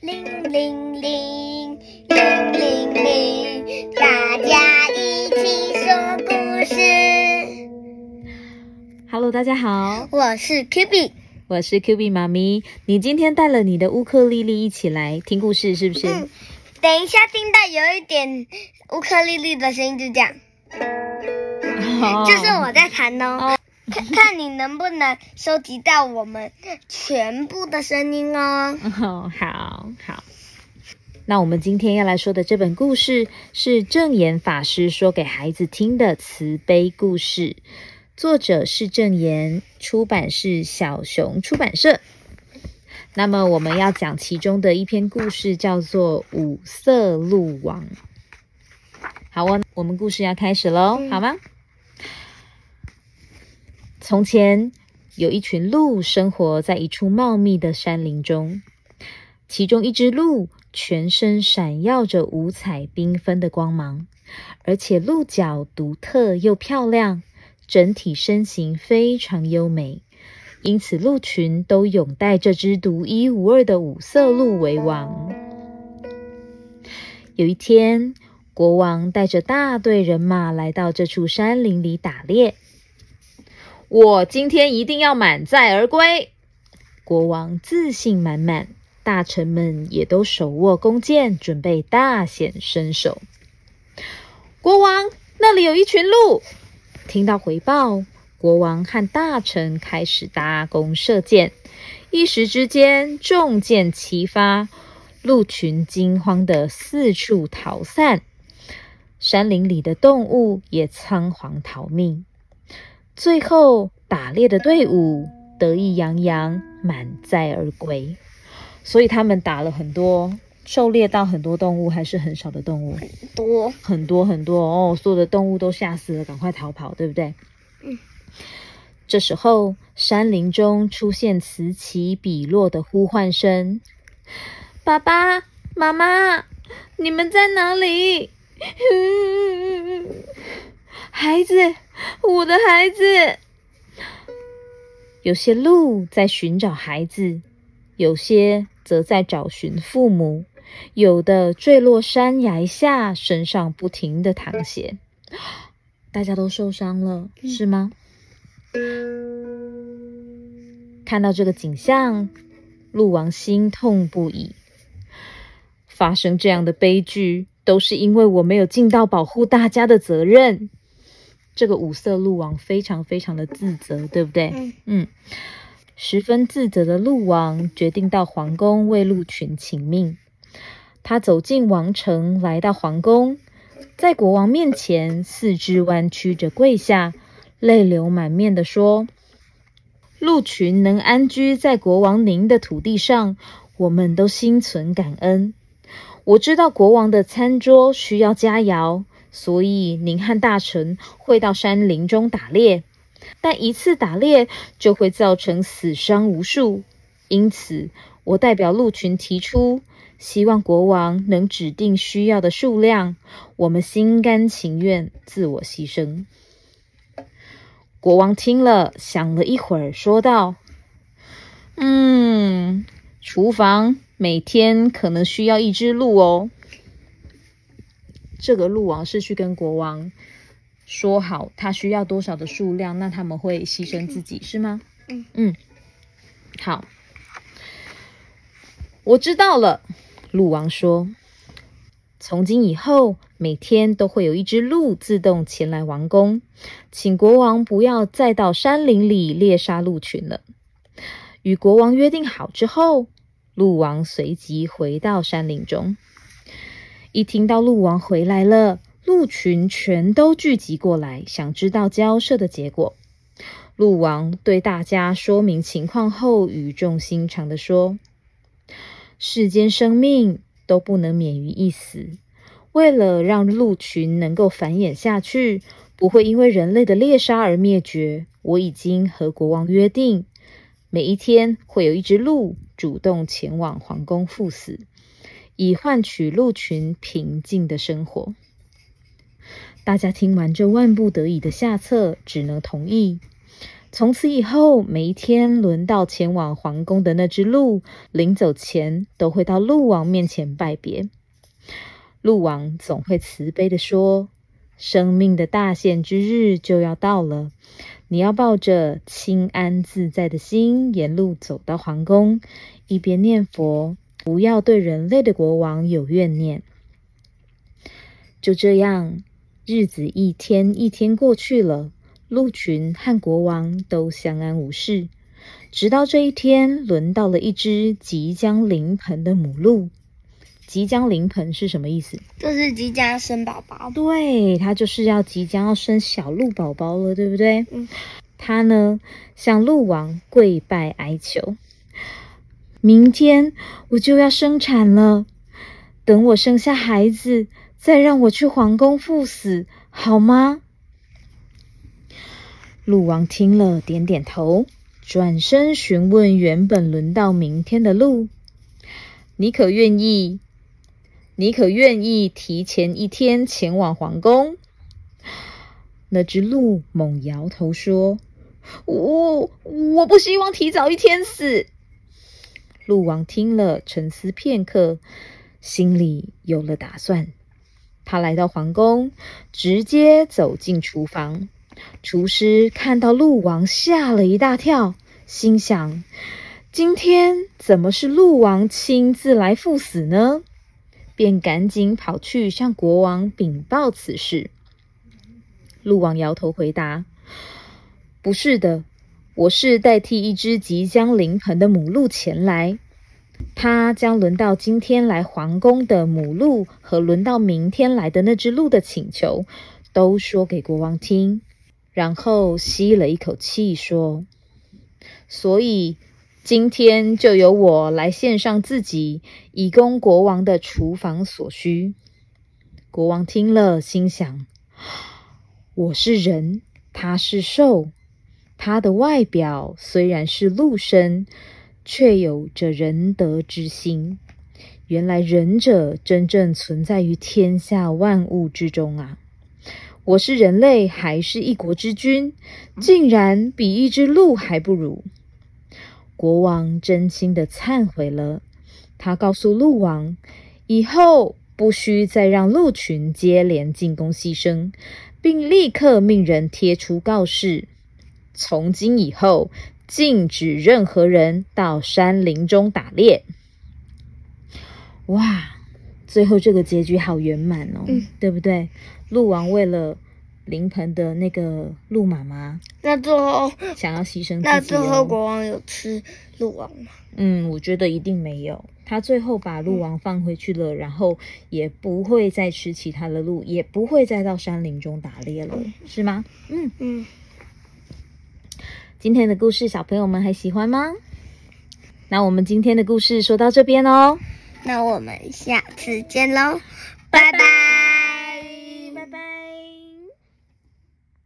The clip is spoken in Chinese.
铃铃铃，铃铃铃，大家一起说故事。Hello，大家好，我是 Q B，我是 Q B 妈咪。你今天带了你的乌克丽丽一起来听故事，是不是？嗯，等一下听到有一点乌克丽丽的声音，就这样，哦就是我在弹哦。看看你能不能收集到我们全部的声音哦。哦，好好。那我们今天要来说的这本故事是正言法师说给孩子听的慈悲故事，作者是正言，出版是小熊出版社。那么我们要讲其中的一篇故事，叫做《五色鹿王》。好哦，我们故事要开始喽，好吗？从前有一群鹿生活在一处茂密的山林中，其中一只鹿全身闪耀着五彩缤纷的光芒，而且鹿角独特又漂亮，整体身形非常优美，因此鹿群都拥戴这只独一无二的五色鹿为王。有一天，国王带着大队人马来到这处山林里打猎。我今天一定要满载而归。国王自信满满，大臣们也都手握弓箭，准备大显身手。国王，那里有一群鹿。听到回报，国王和大臣开始搭弓射箭，一时之间中箭齐发，鹿群惊慌的四处逃散，山林里的动物也仓皇逃命。最后，打猎的队伍得意洋洋，满载而归。所以他们打了很多，狩猎到很多动物，还是很少的动物，多，很多很多哦。所有的动物都吓死了，赶快逃跑，对不对？嗯。这时候，山林中出现此起彼落的呼唤声：“爸爸妈妈，你们在哪里？” 孩子，我的孩子。有些鹿在寻找孩子，有些则在找寻父母，有的坠落山崖下，身上不停的淌血。大家都受伤了，是吗？看到这个景象，鹿王心痛不已。发生这样的悲剧，都是因为我没有尽到保护大家的责任。这个五色鹿王非常非常的自责，对不对？嗯嗯，十分自责的鹿王决定到皇宫为鹿群请命。他走进王城，来到皇宫，在国王面前四肢弯曲着跪下，泪流满面的说：“鹿群能安居在国王您的土地上，我们都心存感恩。我知道国王的餐桌需要佳肴。”所以，您和大臣会到山林中打猎，但一次打猎就会造成死伤无数。因此，我代表鹿群提出，希望国王能指定需要的数量，我们心甘情愿自我牺牲。国王听了，想了一会儿，说道：“嗯，厨房每天可能需要一只鹿哦。”这个鹿王是去跟国王说好，他需要多少的数量，那他们会牺牲自己，是吗？嗯嗯，好，我知道了。鹿王说：“从今以后，每天都会有一只鹿自动前来王宫，请国王不要再到山林里猎杀鹿群了。”与国王约定好之后，鹿王随即回到山林中。一听到鹿王回来了，鹿群全都聚集过来，想知道交涉的结果。鹿王对大家说明情况后，语重心长的说：“世间生命都不能免于一死。为了让鹿群能够繁衍下去，不会因为人类的猎杀而灭绝，我已经和国王约定，每一天会有一只鹿主动前往皇宫赴死。”以换取鹿群平静的生活。大家听完这万不得已的下策，只能同意。从此以后，每一天轮到前往皇宫的那只鹿，临走前都会到鹿王面前拜别。鹿王总会慈悲的说：“生命的大限之日就要到了，你要抱着清安自在的心，沿路走到皇宫，一边念佛，不要对人类的国王有怨念。”就这样，日子一天一天过去了。鹿群和国王都相安无事，直到这一天，轮到了一只即将临盆的母鹿。即将临盆是什么意思？就是即将生宝宝。对，它就是要即将要生小鹿宝宝了，对不对？嗯。它呢，向鹿王跪拜哀求：明天我就要生产了，等我生下孩子，再让我去皇宫赴死，好吗？鹿王听了，点点头，转身询问原本轮到明天的鹿：“你可愿意？你可愿意提前一天前往皇宫？”那只鹿猛摇头说：“我我不希望提早一天死。”鹿王听了，沉思片刻，心里有了打算。他来到皇宫，直接走进厨房。厨师看到鹿王，吓了一大跳，心想：今天怎么是鹿王亲自来赴死呢？便赶紧跑去向国王禀报此事。鹿王摇头回答：“不是的，我是代替一只即将临盆的母鹿前来。它将轮到今天来皇宫的母鹿和轮到明天来的那只鹿的请求，都说给国王听。”然后吸了一口气，说：“所以今天就由我来献上自己，以供国王的厨房所需。”国王听了，心想：“我是人，他是兽，他的外表虽然是鹿身，却有着仁德之心。原来仁者真正存在于天下万物之中啊！”我是人类，还是一国之君，竟然比一只鹿还不如。国王真心的忏悔了，他告诉鹿王，以后不需再让鹿群接连进攻牺牲，并立刻命人贴出告示：从今以后，禁止任何人到山林中打猎。哇！最后这个结局好圆满哦，对不对？鹿王为了临盆的那个鹿妈妈，那最后想要牺牲。那最后国王有吃鹿王吗？嗯，我觉得一定没有。他最后把鹿王放回去了，然后也不会再吃其他的鹿，也不会再到山林中打猎了，是吗？嗯嗯。今天的故事，小朋友们还喜欢吗？那我们今天的故事说到这边哦。那我们下次见喽，拜拜。